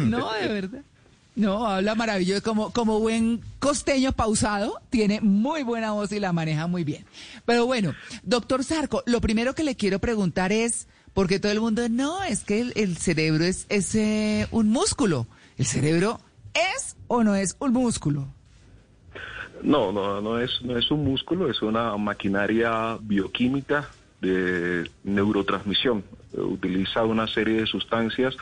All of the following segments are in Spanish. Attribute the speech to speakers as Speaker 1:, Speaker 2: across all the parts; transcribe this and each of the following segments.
Speaker 1: no, de verdad. No, habla maravilloso. Como, como buen costeño pausado, tiene muy buena voz y la maneja muy bien. Pero bueno, doctor Sarco, lo primero que le quiero preguntar es, porque todo el mundo, no, es que el, cerebro es, es eh, un músculo. ¿El cerebro es o no es un músculo?
Speaker 2: No, no, no es, no es un músculo, es una maquinaria bioquímica de neurotransmisión. Utiliza una serie de sustancias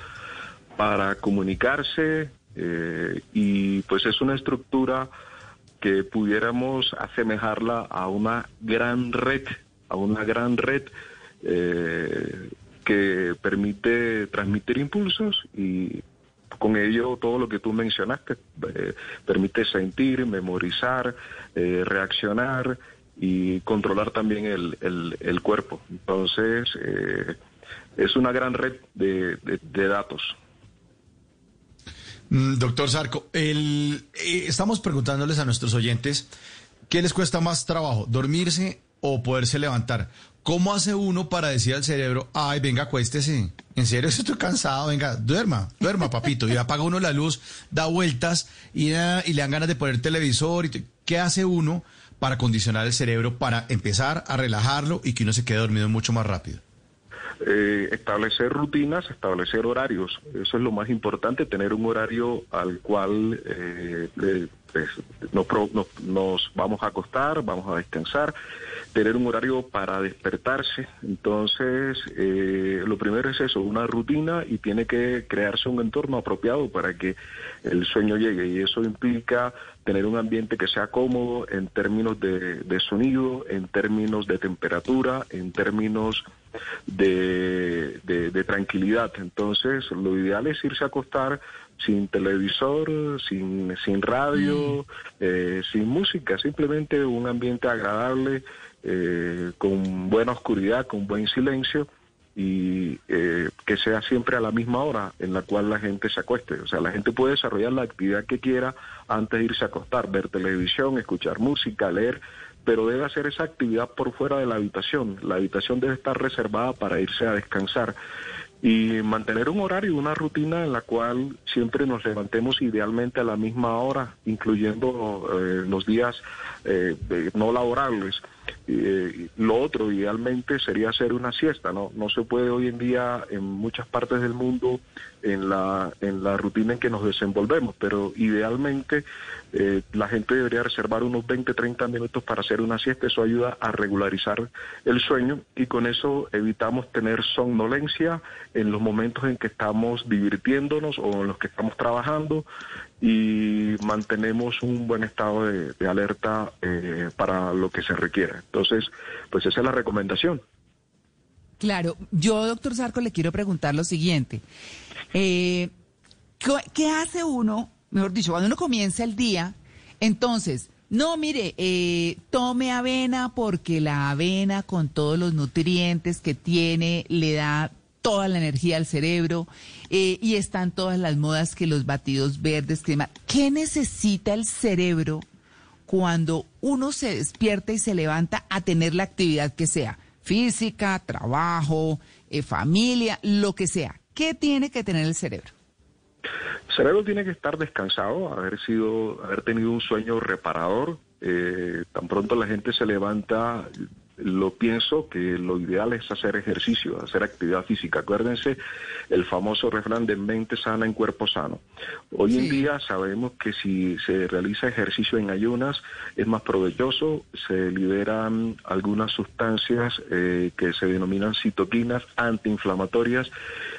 Speaker 2: para comunicarse, eh, y pues es una estructura que pudiéramos asemejarla a una gran red, a una gran red eh, que permite transmitir impulsos y con ello todo lo que tú mencionaste eh, permite sentir, memorizar, reaccionar y controlar también el, el, cuerpo. Entonces, es una gran red de datos.
Speaker 3: Mm, doctor Sarco, el, eh, estamos preguntándoles a nuestros oyentes qué les cuesta más trabajo, dormirse o poderse levantar. ¿Cómo hace uno para decir al cerebro, ay, venga, acuéstese? En serio, estoy cansado, venga, duerma, duerma, papito. Y apaga uno la luz, da vueltas y, ah, y le dan ganas de poner televisor. Y ¿Qué hace uno para condicionar el cerebro, para empezar a relajarlo y que uno se quede dormido mucho más rápido?
Speaker 2: Eh, establecer rutinas, establecer horarios. Eso es lo más importante, tener un horario al cual eh, pues, nos, vamos a acostar, vamos a descansar, tener un horario para despertarse. Entonces, eh, lo primero es eso, una rutina y tiene que crearse un entorno apropiado para que el sueño llegue. Y eso implica tener un ambiente que sea cómodo en términos de, de sonido, en términos de temperatura, en términos de, de, tranquilidad. Entonces, lo ideal es irse a acostar sin televisor, sin, sin radio, mm. eh, sin música, simplemente un ambiente agradable, eh, con buena oscuridad, con buen silencio y eh, que sea siempre a la misma hora en la cual la gente se acueste. O sea, la gente puede desarrollar la actividad que quiera antes de irse a acostar, ver televisión, escuchar música, leer, pero debe hacer esa actividad por fuera de la habitación. La habitación debe estar reservada para irse a descansar y mantener un horario, una rutina en la cual siempre nos levantemos idealmente a la misma hora, incluyendo eh, los días eh, no laborables. Eh, lo otro, idealmente, sería hacer una siesta, ¿no? No se puede hoy en día en muchas partes del mundo en la, en la rutina en que nos desenvolvemos, pero idealmente eh, la gente debería reservar unos 20, 30 minutos para hacer una siesta, eso ayuda a regularizar el sueño y con eso evitamos tener somnolencia en los momentos en que estamos divirtiéndonos o en los que estamos trabajando y mantenemos un buen estado de, alerta eh, para lo que se requiere. Entonces, pues esa es la recomendación.
Speaker 1: Claro, yo, doctor Sarco, le quiero preguntar lo siguiente. Eh, ¿Qué hace uno, mejor dicho, cuando uno comienza el día? Entonces, no, mire, eh, tome avena porque la avena con todos los nutrientes que tiene le da toda la energía al cerebro eh, y están todas las modas que los batidos verdes, crema. ¿Qué necesita el cerebro cuando uno se despierta y se levanta a tener la actividad que sea? Física, trabajo, eh, familia, lo que sea. ¿Qué tiene que tener el cerebro?
Speaker 2: El cerebro tiene que estar descansado, haber sido, haber tenido un sueño reparador. Eh, tan pronto la gente se levanta, lo pienso que lo ideal es hacer ejercicio, hacer actividad física. Acuérdense el famoso refrán de mente sana en cuerpo sano. Hoy en día sabemos que si se realiza ejercicio en ayunas es más provechoso, se liberan algunas sustancias eh, que se denominan citoquinas antiinflamatorias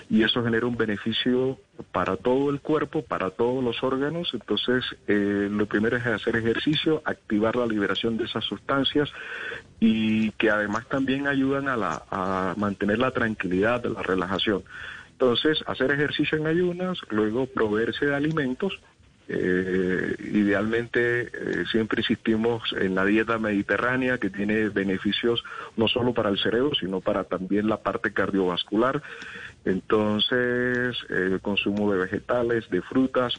Speaker 2: y eso genera un beneficio para todo el cuerpo, para todos los órganos. Entonces, eh, lo primero es hacer ejercicio, activar la liberación de esas sustancias y que además también ayudan a, la, a mantener la tranquilidad, la relajación. Entonces, hacer ejercicio en ayunas, luego proveerse de alimentos. Eh, idealmente eh, siempre insistimos en la dieta mediterránea que tiene beneficios no solo para el cerebro, sino para también la parte cardiovascular. Entonces, el consumo de vegetales, de frutas,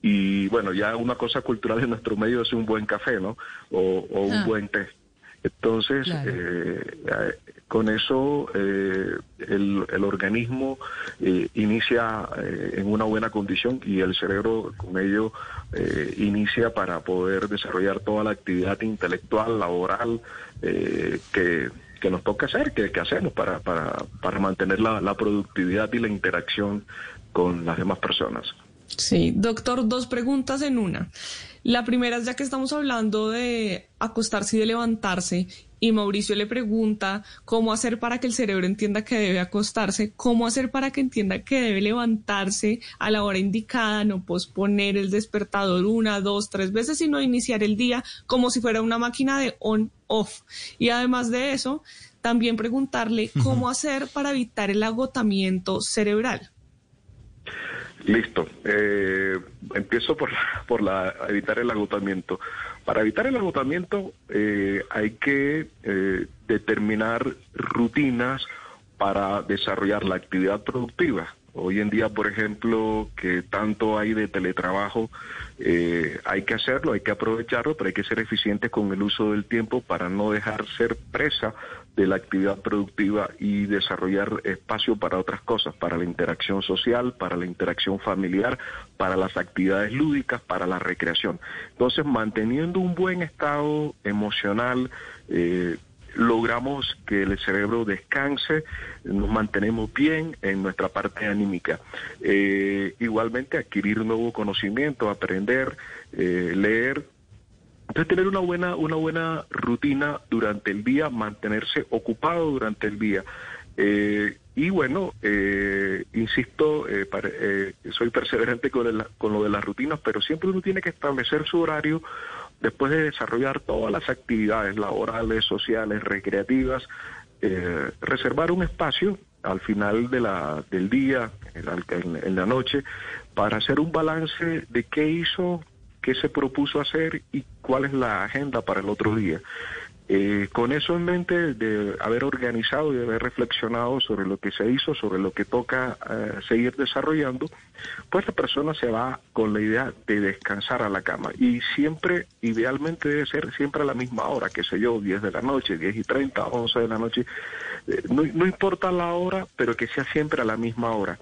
Speaker 2: y bueno, ya una cosa cultural en nuestro medio es un buen café, ¿no? O, un ah. buen té. Entonces, con eso el, el, organismo inicia en una buena condición y el cerebro con ello inicia para poder desarrollar toda la actividad intelectual, laboral, que que nos toca hacer, que, hacemos para, para, para mantener la, la productividad y la interacción con las demás personas.
Speaker 4: Sí, doctor, dos preguntas en una. La primera es ya que estamos hablando de acostarse y de levantarse y Mauricio le pregunta cómo hacer para que el cerebro entienda que debe acostarse, cómo hacer para que entienda que debe levantarse a la hora indicada, no posponer el despertador una, dos, tres veces, sino iniciar el día como si fuera una máquina de on-off. Y además de eso, también preguntarle cómo hacer para evitar el agotamiento cerebral.
Speaker 2: Listo. Eh, empiezo por, por la, evitar el agotamiento. Para evitar el agotamiento eh, hay que eh, determinar rutinas para desarrollar la actividad productiva. Hoy en día, por ejemplo, que tanto hay de teletrabajo, eh, hay que hacerlo, hay que aprovecharlo, pero hay que ser eficiente con el uso del tiempo para no dejar ser presa de la actividad productiva y desarrollar espacio para otras cosas, para la interacción social, para la interacción familiar, para las actividades lúdicas, para la recreación. Entonces, manteniendo un buen estado emocional, eh, logramos que el cerebro descanse, nos mantenemos bien en nuestra parte anímica. Eh, igualmente adquirir nuevo conocimiento, aprender, eh, leer. Entonces tener una buena, una buena rutina durante el día, mantenerse ocupado durante el día. Eh, y bueno, insisto, soy perseverante con, con lo de las rutinas, pero siempre uno tiene que establecer su horario después de desarrollar todas las actividades laborales, sociales, recreativas, eh, reservar un espacio al final de la, del día, en la, noche, para hacer un balance de qué hizo, qué se propuso hacer y cuál es la agenda para el otro día. Eh, con eso en mente, de haber organizado y de haber reflexionado sobre lo que se hizo, sobre lo que toca eh, seguir desarrollando, pues la persona se va con la idea de descansar a la cama. Y siempre, idealmente debe ser siempre a la misma hora, que sé yo, 10 de la noche, 10 y 30, 11 de la noche. Eh, no, no, importa la hora, pero que sea siempre a la misma hora.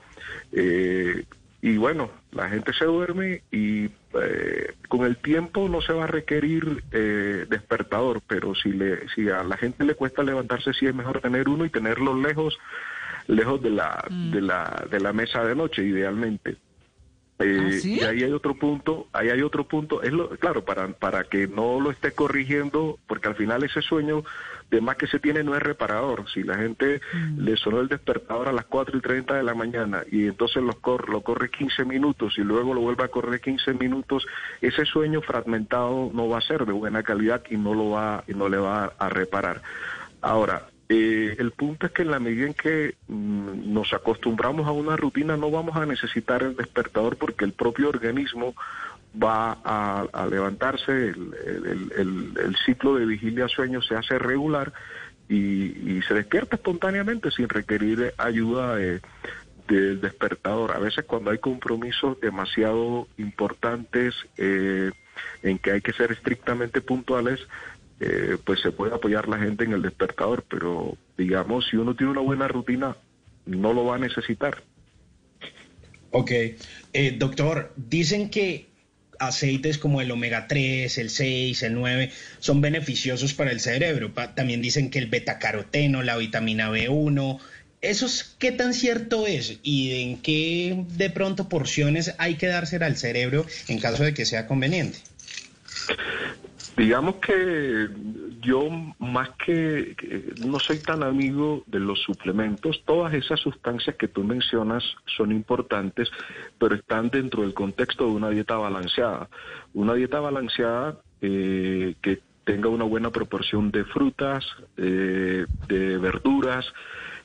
Speaker 2: Y bueno, la gente se duerme y eh, con el tiempo no se va a requerir eh, despertador, pero si, le, si a la gente le cuesta levantarse, sí es mejor tener uno y tenerlo lejos, lejos de la, mm. de la, de la mesa de noche, idealmente. Eh, ¿Ah, y ahí hay otro punto, ahí hay otro punto, es lo, claro, para, para que no lo esté corrigiendo, porque al final ese sueño de más que se tiene no es reparador. Si la gente mm. le sonó el despertador a las 4 y 30 de la mañana y entonces lo, corre, lo corre 15 minutos y luego lo vuelve a correr 15 minutos, ese sueño fragmentado no va a ser de buena calidad y no lo va y no le va a reparar. Ahora, eh, el punto es que en la medida en que mm, nos acostumbramos a una rutina no vamos a necesitar el despertador porque el propio organismo va a, levantarse, el, ciclo de vigilia-sueño se hace regular y, se despierta espontáneamente sin requerir ayuda del despertador. A veces cuando hay compromisos demasiado importantes eh, en que hay que ser estrictamente puntuales, eh, pues se puede apoyar la gente en el despertador, pero digamos, si uno tiene una buena rutina, no lo va a necesitar.
Speaker 5: Ok, eh, doctor, dicen que aceites como el omega 3, el 6, el 9 son beneficiosos para el cerebro. también dicen que el betacaroteno, la vitamina B1, ¿eso qué tan cierto es? ¿Y en qué de pronto porciones hay que dársela al cerebro en caso de que sea conveniente?
Speaker 2: Digamos que yo más que, no soy tan amigo de los suplementos, todas esas sustancias que tú mencionas son importantes, pero están dentro del contexto de una dieta balanceada. Una dieta balanceada eh, que tenga una buena proporción de frutas, eh, de verduras,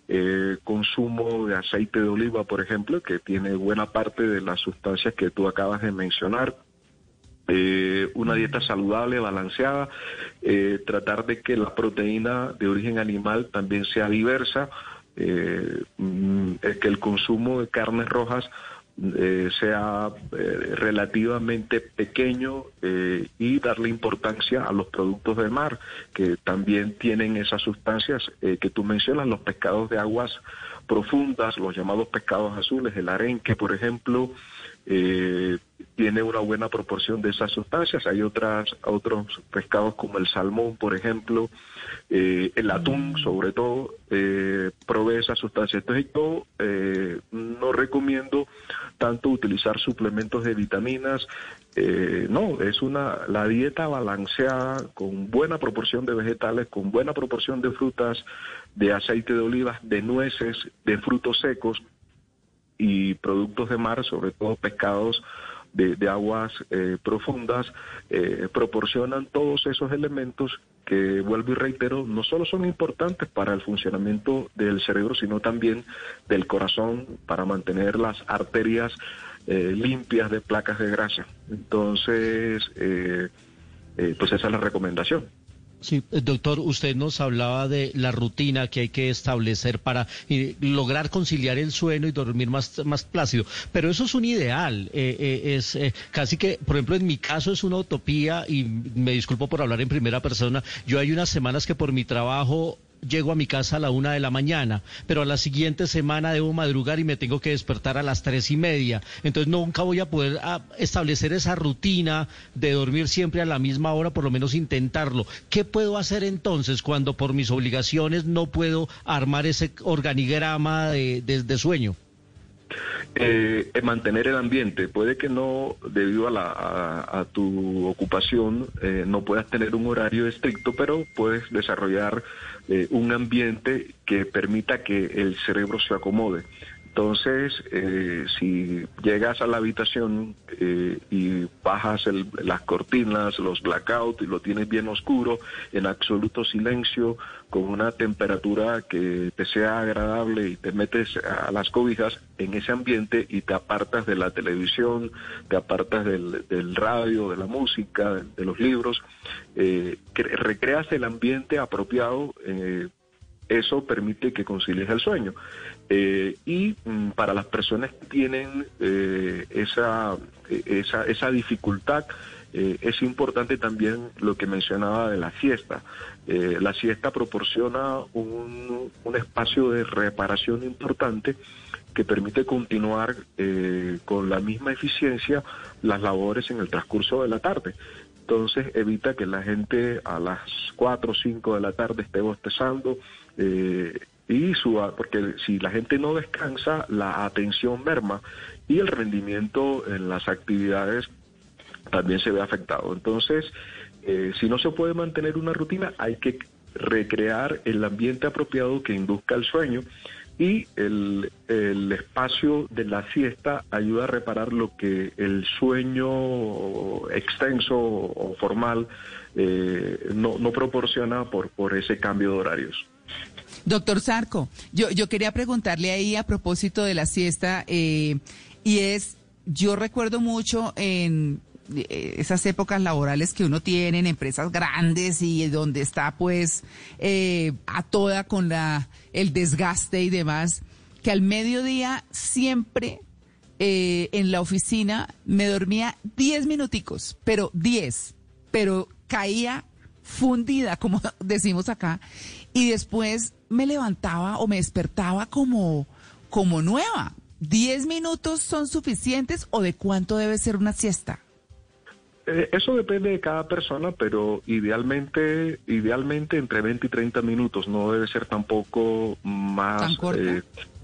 Speaker 2: eh, consumo de aceite de oliva, por ejemplo, que tiene buena parte de las sustancias que tú acabas de mencionar eh, una dieta saludable, balanceada, eh, tratar de que la proteína de origen animal también sea diversa, eh, mm, que el consumo de carnes rojas sea relativamente pequeño y darle importancia a los productos del mar, que también tienen esas sustancias que tú mencionas, los pescados de aguas profundas, los llamados pescados azules, el arenque, por ejemplo, eh, tiene una buena proporción de esas sustancias. Hay otras, otros pescados como el salmón, por ejemplo, eh, el atún, sobre todo, eh, provee esas sustancias. Entonces yo eh, no recomiendo tanto utilizar suplementos de vitaminas. Eh, no, es una la dieta balanceada con buena proporción de vegetales, con buena proporción de frutas, de aceite de olivas, de nueces, de frutos secos y productos de mar, sobre todo pescados de, aguas eh, profundas, eh, proporcionan todos esos elementos que, vuelvo y reitero, no solo son importantes para el funcionamiento del cerebro, sino también del corazón, para mantener las arterias eh, limpias de placas de grasa. Entonces, pues esa es la recomendación.
Speaker 6: Sí, eh, doctor, usted nos hablaba de la rutina que hay que establecer para eh, lograr conciliar el sueño y dormir más, más plácido. Pero eso es un ideal. Eh, es casi que, por ejemplo, en mi caso es una utopía y me disculpo por hablar en primera persona. Yo hay unas semanas que por mi trabajo llego a mi casa a la una de la mañana, pero a la siguiente semana debo madrugar y me tengo que despertar a las tres y media. Entonces nunca voy a poder ah, establecer esa rutina de dormir siempre a la misma hora, por lo menos intentarlo. ¿Qué puedo hacer entonces cuando por mis obligaciones no puedo armar ese organigrama de, sueño?
Speaker 2: Eh, mantener el ambiente. Puede que no, debido a, la, tu ocupación, eh, no puedas tener un horario estricto, pero puedes desarrollar eh, un ambiente que permita que el cerebro se acomode. Entonces, eh, si llegas a la habitación eh, y bajas las cortinas, los blackouts y lo tienes bien oscuro, en absoluto silencio, con una temperatura que te sea agradable y te metes a las cobijas en ese ambiente y te apartas de la televisión, te apartas del, radio, de la música, de, los libros, eh, recreas el ambiente apropiado eso permite que concilies el sueño. Eh, y mm, para las personas que tienen eh, esa, esa, esa, dificultad, eh, es importante también lo que mencionaba de la siesta. la siesta proporciona un, un, espacio de reparación importante que permite continuar con la misma eficiencia las labores en el transcurso de la tarde. Entonces evita que la gente a las 4 o 5 de la tarde esté bostezando, eh, y su, porque si la gente no descansa, la atención merma y el rendimiento en las actividades también se ve afectado. Entonces, eh, si no se puede mantener una rutina, hay que recrear el ambiente apropiado que induzca el sueño y el, espacio de la siesta ayuda a reparar lo que el sueño extenso o formal eh, no, no proporciona por, por ese cambio de horarios.
Speaker 1: Doctor Sarco, yo, yo quería preguntarle ahí a propósito de la siesta, eh, y es, yo recuerdo mucho en eh, esas épocas laborales que uno tiene en empresas grandes y donde está pues eh, a toda con la el desgaste y demás, que al mediodía siempre en la oficina me dormía 10 minuticos, pero 10, pero caía fundida, como decimos acá, y después me levantaba o me despertaba como, como nueva. ¿Diez minutos son suficientes o de cuánto debe ser una siesta?
Speaker 2: Eh, eso depende de cada persona, pero idealmente, idealmente entre 20 y 30 minutos, no debe ser tampoco más...
Speaker 1: Eh,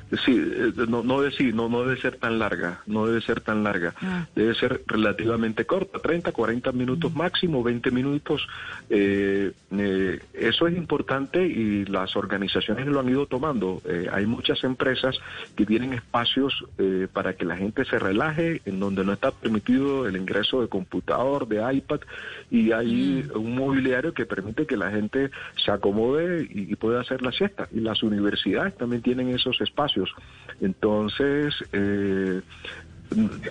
Speaker 2: Sí, eh, no, no, debe, no, no debe ser tan larga, no debe ser tan larga, ah. debe ser relativamente corta, 30, 40 minutos mm. máximo, 20 minutos. Eh, eh, eso es importante y las organizaciones lo han ido tomando. hay muchas empresas que tienen espacios para que la gente se relaje, en donde no está permitido el ingreso de computador, de iPad, y hay mm. un mobiliario que permite que la gente se acomode y, y pueda hacer la siesta. Y las universidades también tienen esos espacios entonces, eh,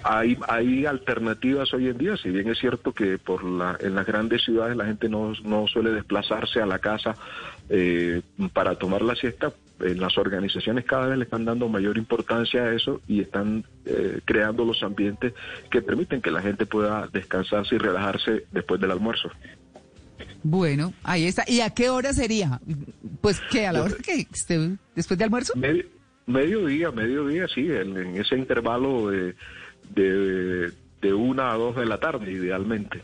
Speaker 2: hay, hay alternativas hoy en día, si bien es cierto que por la, en las grandes ciudades la gente no, no suele desplazarse a la casa eh, para tomar la siesta, en las organizaciones cada vez le están dando mayor importancia a eso y están eh, creando los ambientes que permiten que la gente pueda descansarse y relajarse después del almuerzo.
Speaker 1: Bueno, ahí está. ¿Y a qué hora sería? Pues que a la hora que esté después de almuerzo.
Speaker 2: Medio, mediodía, mediodía, sí, en, en ese intervalo de, de, de una a dos de la tarde, idealmente.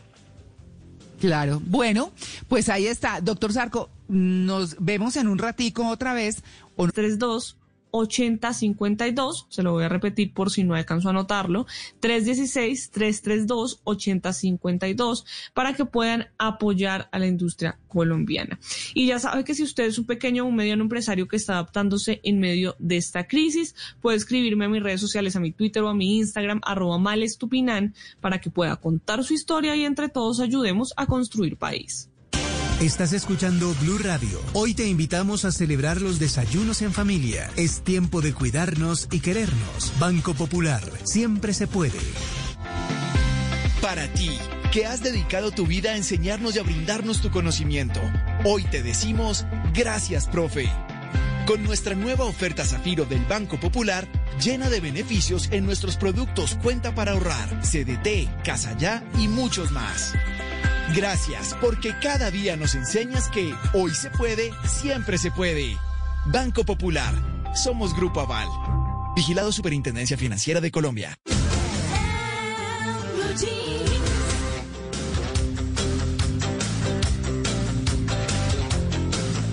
Speaker 1: Claro. Bueno, pues ahí está. Doctor Sarco, nos vemos en un ratico otra vez.
Speaker 4: O... 32 8052, se lo voy a repetir por si no alcanzo a anotarlo, 316-332-8052 para que puedan apoyar a la industria colombiana. Y ya sabe que si usted es un pequeño o un mediano empresario que está adaptándose en medio de esta crisis, puede escribirme a mis redes sociales, a mi Twitter o a mi Instagram, arroba malestupinan, para que pueda contar su historia y entre todos ayudemos a construir país.
Speaker 7: Estás escuchando Blue Radio. Hoy te invitamos a celebrar los desayunos en familia. Es tiempo de cuidarnos y querernos. Banco Popular. Siempre se puede.
Speaker 8: Para ti, que has dedicado tu vida a enseñarnos y a brindarnos tu conocimiento, hoy te decimos gracias, profe. Con nuestra nueva oferta Zafiro del Banco Popular, llena de beneficios en nuestros productos Cuenta para ahorrar, CDT, Casa Ya y muchos más. Gracias, porque cada día nos enseñas que hoy se puede, siempre se puede. Banco Popular. Somos Grupo Aval. Vigilado Superintendencia Financiera de Colombia.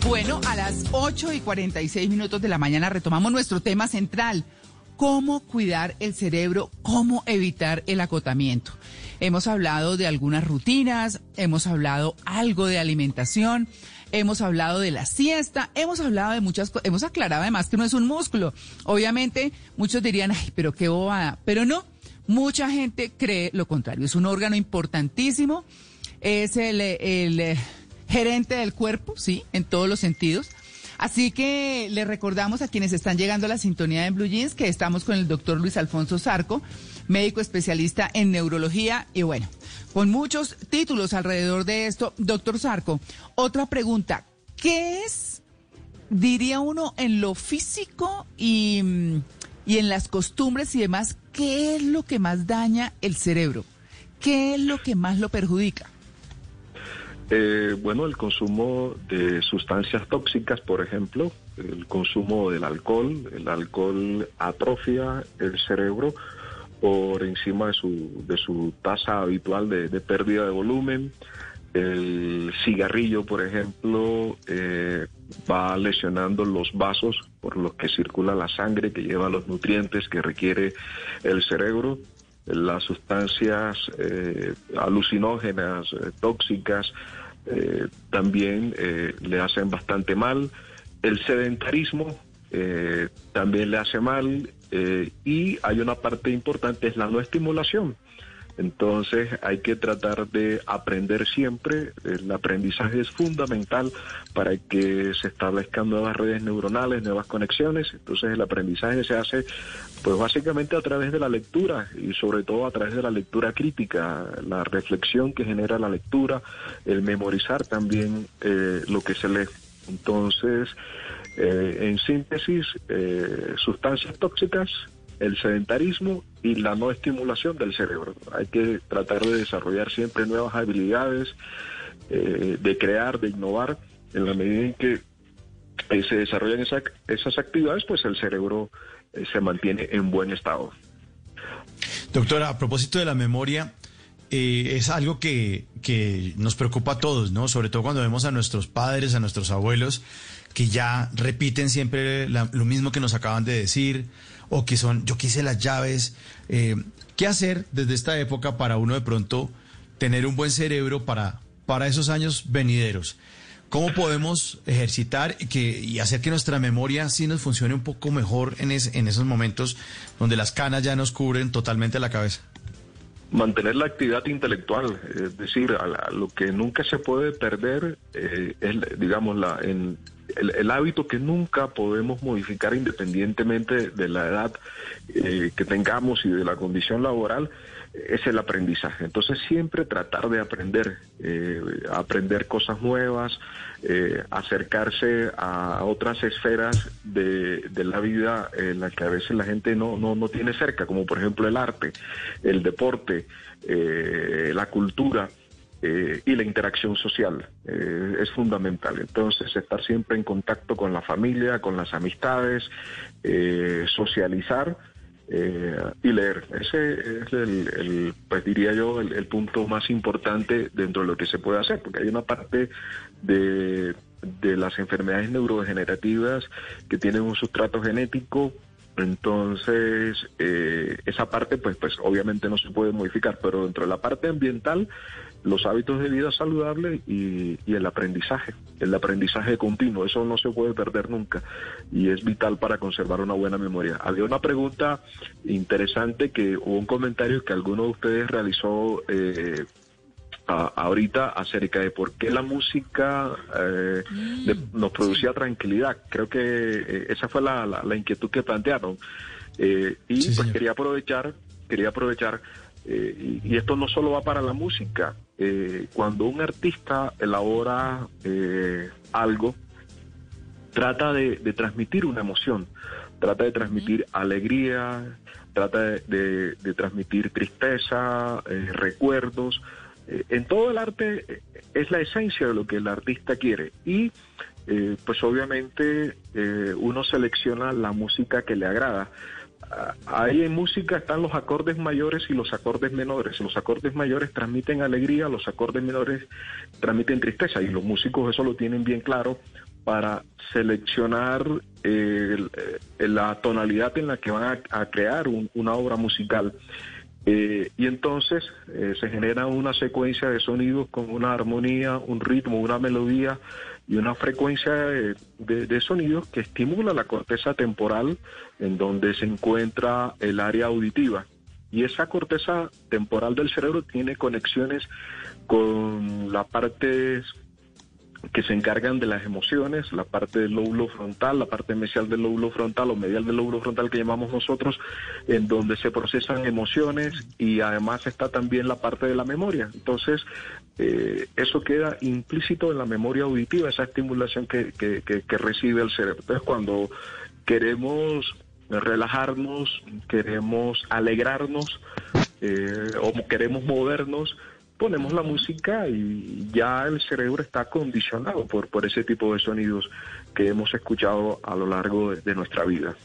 Speaker 1: Bueno, a las 8 y 46 minutos de la mañana retomamos nuestro tema central. ¿Cómo cuidar el cerebro? ¿Cómo evitar el acotamiento? Hemos hablado de algunas rutinas, hemos hablado algo de alimentación, hemos hablado de la siesta, hemos hablado de muchas cosas, hemos aclarado además que no es un músculo. Obviamente muchos dirían, ay, pero qué bobada, pero no, mucha gente cree lo contrario, es un órgano importantísimo, es el, el eh, gerente del cuerpo, sí, en todos los sentidos. Así que le recordamos a quienes están llegando a la sintonía de Blue Jeans que estamos con el doctor Luis Alfonso Zarco, médico especialista en neurología y bueno, con muchos títulos alrededor de esto. Doctor Zarco, otra pregunta, ¿qué es, diría uno, en lo físico y, y en las costumbres y demás, qué es lo que más daña el cerebro? ¿Qué es lo que más lo perjudica?
Speaker 2: Eh, bueno, el consumo de sustancias tóxicas, por ejemplo, el consumo del alcohol, el alcohol atrofia el cerebro por encima de su, de su tasa habitual de, pérdida de volumen. El cigarrillo, por ejemplo, eh, va lesionando los vasos por los que circula la sangre que lleva los nutrientes que requiere el cerebro. Las sustancias eh, alucinógenas, tóxicas, eh, también eh, le hacen bastante mal. El sedentarismo eh, también le hace mal y hay una parte importante, es la no estimulación. Entonces hay que tratar de aprender siempre. El aprendizaje es fundamental para que se establezcan nuevas redes neuronales, nuevas conexiones. Entonces el aprendizaje se hace pues básicamente a través de la lectura y sobre todo a través de la lectura crítica, la reflexión que genera la lectura, el memorizar también eh, lo que se lee. Entonces, eh, en síntesis, eh, sustancias tóxicas, el sedentarismo y la no estimulación del cerebro. Hay que tratar de desarrollar siempre nuevas habilidades, de crear, de innovar, en la medida en que se desarrollan esas actividades, pues el cerebro eh, se mantiene en buen estado.
Speaker 3: Doctora, a propósito de la memoria, eh, es algo que, nos preocupa a todos, ¿no? Sobre todo cuando vemos a nuestros padres, a nuestros abuelos, que ya repiten siempre lo mismo que nos acaban de decir, o que son, yo quise las llaves. Eh, ¿Qué hacer desde esta época para uno de pronto tener un buen cerebro para, para esos años venideros? ¿Cómo podemos ejercitar que, y hacer que nuestra memoria sí nos funcione un poco mejor en, en esos momentos donde las canas ya nos cubren totalmente la cabeza?
Speaker 2: Mantener la actividad intelectual, es decir, a, lo que nunca se puede perder eh, es, digamos, la, en, el, hábito que nunca podemos modificar independientemente de la edad eh, que tengamos y de la condición laboral es el aprendizaje. Entonces siempre tratar de aprender, eh, aprender cosas nuevas, eh, acercarse a otras esferas de, la vida en las que a veces la gente no, no, no tiene cerca, como por ejemplo el arte, el deporte, la cultura. Y la interacción social es fundamental. Entonces, estar siempre en contacto con la familia, con las amistades, socializar eh, y leer. Ese es el, pues diría yo, el, punto más importante dentro de lo que se puede hacer, porque hay una parte de, de las enfermedades neurodegenerativas que tienen un sustrato genético entonces, eh, esa parte, pues, pues obviamente no se puede modificar, pero dentro de la parte ambiental, los hábitos de vida saludable y, el aprendizaje, el aprendizaje continuo, eso no se puede perder nunca y es vital para conservar una buena memoria. Había una pregunta interesante que hubo un comentario que alguno de ustedes realizó eh, ahorita acerca de por qué la música eh, mm, nos producía tranquilidad. Creo que eh, esa fue la, inquietud que plantearon. Eh, y pues quería aprovechar, quería aprovechar, y, esto no solo va para la música, cuando un artista elabora algo, trata de, transmitir una emoción, trata de transmitir alegría, trata de, de transmitir tristeza, recuerdos, eh, en todo el arte eh, es la esencia de lo que el artista quiere y eh, pues obviamente uno selecciona la música que le agrada. Ah, ahí en música están los acordes mayores y los acordes menores. Los acordes mayores transmiten alegría, los acordes menores transmiten tristeza y los músicos eso lo tienen bien claro para seleccionar la tonalidad en la que van a, crear una obra musical. Eh, y entonces eh, se genera una secuencia de sonidos con una armonía, un ritmo, una melodía y una frecuencia de, sonidos que estimula la corteza temporal en donde se encuentra el área auditiva. Y esa corteza temporal del cerebro tiene conexiones con la parte que se encargan de las emociones, la parte del lóbulo frontal, la parte mesial del lóbulo frontal o medial del lóbulo frontal que llamamos nosotros, en donde se procesan emociones y además está también la parte de la memoria. Entonces, eh, eso queda implícito en la memoria auditiva, esa estimulación que, que, recibe el cerebro. Entonces, cuando queremos relajarnos, queremos alegrarnos eh, o queremos movernos, ponemos la música y ya el cerebro está condicionado por, por ese tipo de sonidos que hemos escuchado a lo largo de nuestra vida.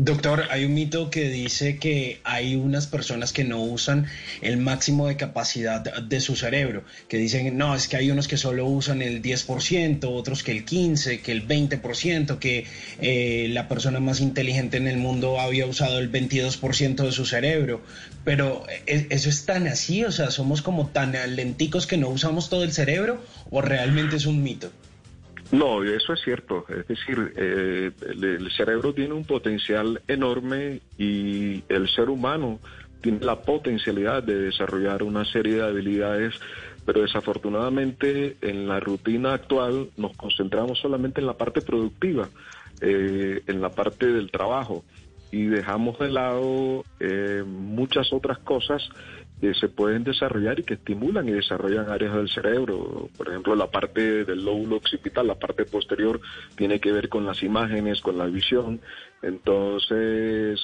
Speaker 5: Doctor, hay un mito que dice que hay unas personas que no usan el máximo de capacidad de su cerebro, que dicen, no, es que hay unos que solo usan el 10%, otros que el 15%, que el 20%, que eh, la persona más inteligente en el mundo había usado el 22% de su cerebro. Pero ¿e-, eso es tan así, o sea, somos como tan lenticos que no usamos todo el cerebro o realmente es un mito.
Speaker 2: No, eso es cierto. Es decir, eh, el, cerebro tiene un potencial enorme y el ser humano tiene la potencialidad de desarrollar una serie de habilidades, pero desafortunadamente en la rutina actual nos concentramos solamente en la parte productiva, eh, en la parte del trabajo y dejamos de lado eh, muchas otras cosas que se pueden desarrollar y que estimulan y desarrollan áreas del cerebro. Por ejemplo, la parte del lóbulo occipital, la parte posterior, tiene que ver con las imágenes, con la visión. Entonces,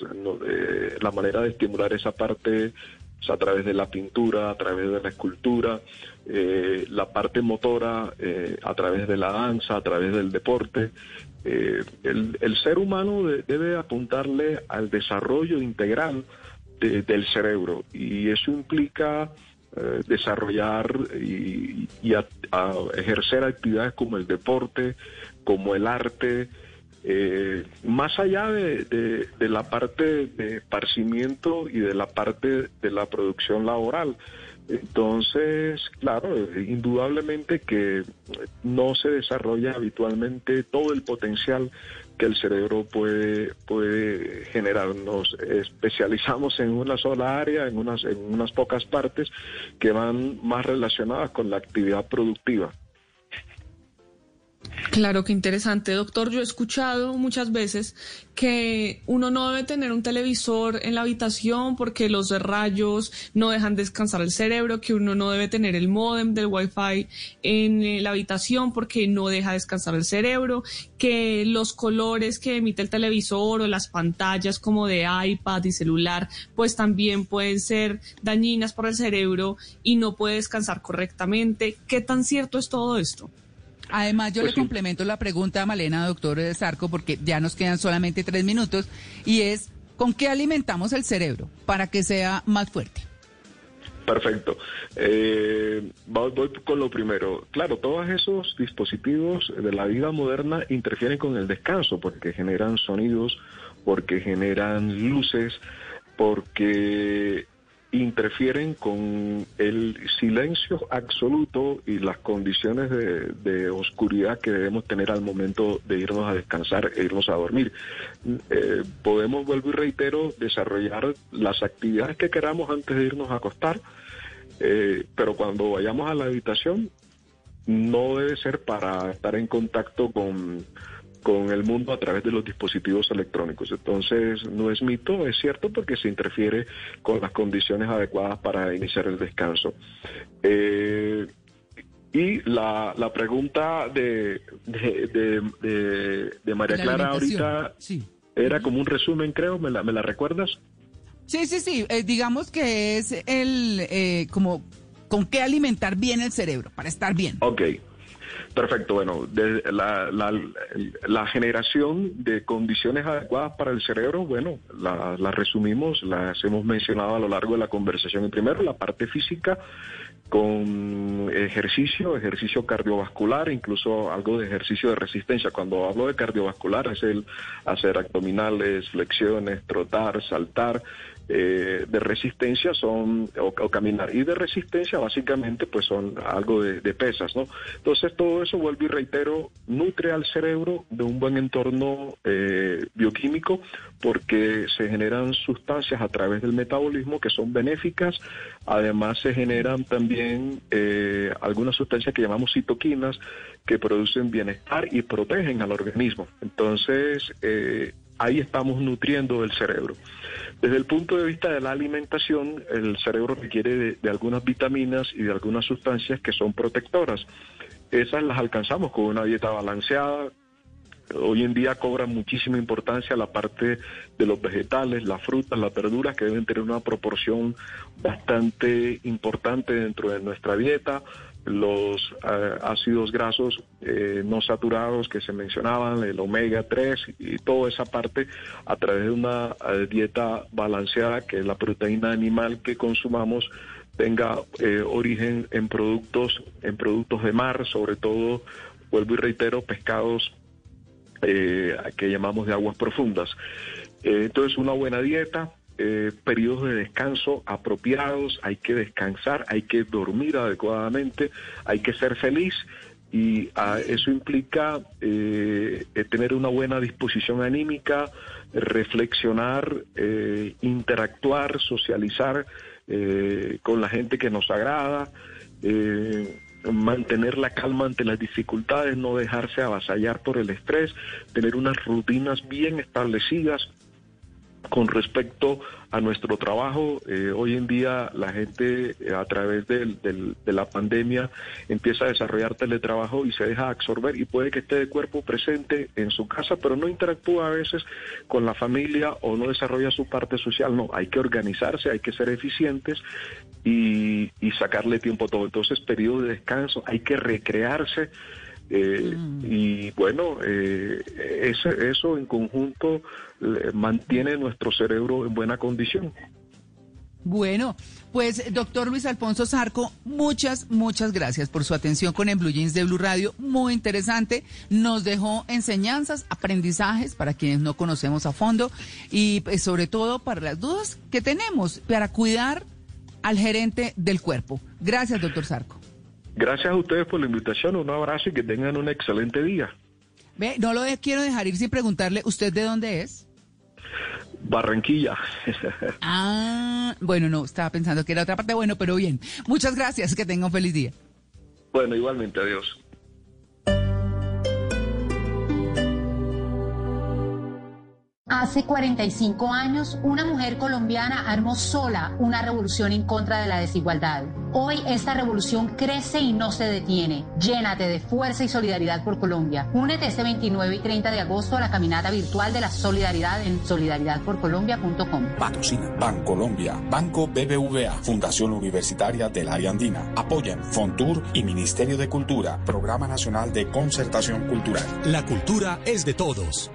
Speaker 2: eh, la manera de estimular esa parte es a través de la pintura, a través de la escultura, eh, la parte motora, eh, a través de la danza, a través del deporte. el, ser humano debe apuntarle al desarrollo integral del cerebro y eso implica eh, desarrollar y, ejercer actividades como el deporte, como el arte, eh, más allá de, la parte de esparcimiento y de la parte de la producción laboral. Entonces, claro, indudablemente que no se desarrolla habitualmente todo el potencial el cerebro puede, puede generar. Nos especializamos en una sola área, en unas, en unas pocas partes que van más relacionadas con la actividad productiva.
Speaker 4: Claro, qué interesante, doctor. Yo he escuchado muchas veces que uno no debe tener un televisor en la habitación porque los rayos no dejan descansar el cerebro, que uno no debe tener el módem del Wi-Fi en eh, la habitación porque no deja descansar el cerebro, que los colores que emite el televisor o las pantallas como de iPad y celular, pues también pueden ser dañinas para el cerebro y no puede descansar correctamente. ¿Qué tan cierto es todo esto?
Speaker 1: Además, yo
Speaker 2: Pues
Speaker 1: le complemento la pregunta a Malena, doctor Zarco, porque ya nos quedan solamente tres minutos, y es, ¿con qué alimentamos el cerebro para que sea más fuerte?
Speaker 2: Perfecto. Eh, voy, voy con lo primero. Claro, todos esos dispositivos de la vida moderna interfieren con el descanso porque generan sonidos, porque generan luces, porque interfieren con el silencio absoluto y las condiciones de, oscuridad que debemos tener al momento de irnos a descansar e irnos a dormir. Eh, podemos, vuelvo y reitero, desarrollar las actividades que queramos antes de irnos a acostar, eh, pero cuando vayamos a la habitación no debe ser para estar en contacto con con el mundo a través de los dispositivos electrónicos. Entonces, no es mito, es cierto, porque se interfiere con las condiciones adecuadas para iniciar el descanso. Eh, y la, la pregunta de, de, de, de, de María
Speaker 1: La
Speaker 2: Clara ahorita
Speaker 1: sí.
Speaker 2: era como un resumen, creo, ¿me la, me la recuerdas?
Speaker 1: Sí, sí, sí. eh, digamos que es el, eh, como, ¿con qué alimentar bien el cerebro para estar bien?
Speaker 2: Ok, perfecto. Bueno, de la, generación de condiciones adecuadas para el cerebro, bueno, la, la resumimos, las hemos mencionado a lo largo de la conversación. Primero, la parte física con ejercicio, ejercicio cardiovascular, incluso algo de ejercicio de resistencia. Cuando hablo de cardiovascular es el hacer abdominales, flexiones, trotar, saltar. Eh, de resistencia son o, caminar. Y de resistencia básicamente pues son algo de, de, pesas no entonces todo eso vuelvo y reitero nutre al cerebro de un buen entorno eh, bioquímico porque se generan sustancias a través del metabolismo que son benéficas. Además se generan también eh, algunas sustancias que llamamos citoquinas que producen bienestar y protegen al organismo. Entonces eh, ahí estamos nutriendo el cerebro. Desde el punto de vista de la alimentación, el cerebro requiere de, algunas vitaminas y de algunas sustancias que son protectoras. Esas las alcanzamos con una dieta balanceada. Hoy en día cobra muchísima importancia la parte de los vegetales, las frutas, las verduras, que deben tener una proporción bastante importante dentro de nuestra dieta los uh, ácidos grasos eh, no saturados que se mencionaban, el omega 3 y toda esa parte a través de una uh, dieta balanceada que la proteína animal que consumamos tenga eh, origen en productos en productos de mar, sobre todo vuelvo y reitero pescados eh, que llamamos de aguas profundas. Eh, entonces una buena dieta, eh, periodos de descanso apropiados, hay que descansar, hay que dormir adecuadamente, hay que ser feliz y uh, eso implica eh, tener una buena disposición anímica, reflexionar, eh, interactuar, socializar eh, con la gente que nos agrada, mantener la calma ante las dificultades, no dejarse avasallar por el estrés, tener unas rutinas bien establecidas con respecto a nuestro trabajo, eh, hoy en día la gente eh, a través del, del, de la pandemia empieza a desarrollar teletrabajo y se deja absorber y puede que esté de cuerpo presente en su casa, pero no interactúa a veces con la familia o no desarrolla su parte social. No, hay que organizarse, hay que ser eficientes y, y sacarle tiempo a todo. Entonces, periodo de descanso, hay que recrearse. Eh, mm. Y bueno, eh, eso, eso en conjunto eh, mantiene nuestro cerebro en buena condición.
Speaker 1: Bueno, pues doctor Luis Alfonso Zarco, muchas, muchas gracias por su atención con el Blue Jeans de Blue Radio. Muy interesante. Nos dejó enseñanzas, aprendizajes para quienes no conocemos a fondo y pues, sobre todo para las dudas que tenemos para cuidar al gerente del cuerpo. Gracias, doctor Zarco.
Speaker 2: Gracias a ustedes por la invitación, un abrazo y que tengan un excelente día.
Speaker 1: Ve, no lo de, quiero dejar ir sin preguntarle, ¿usted de dónde es?
Speaker 2: Barranquilla.
Speaker 1: ah, bueno, no, estaba pensando que era otra parte, bueno, pero bien. Muchas gracias, que tenga un feliz día.
Speaker 2: Bueno, igualmente, adiós.
Speaker 9: Hace 45 años, una mujer colombiana armó sola una revolución en contra de la desigualdad. Hoy esta revolución crece y no se detiene. Llénate de fuerza y solidaridad por Colombia. Únete este 29 y 30 de agosto a la caminata virtual de la solidaridad en solidaridadporcolombia.com.
Speaker 10: Patrocina Bancolombia, Banco BBVA, Fundación Universitaria del Área Andina. Apoyan Fontur y Ministerio de Cultura, Programa Nacional de Concertación Cultural.
Speaker 11: La cultura es de todos.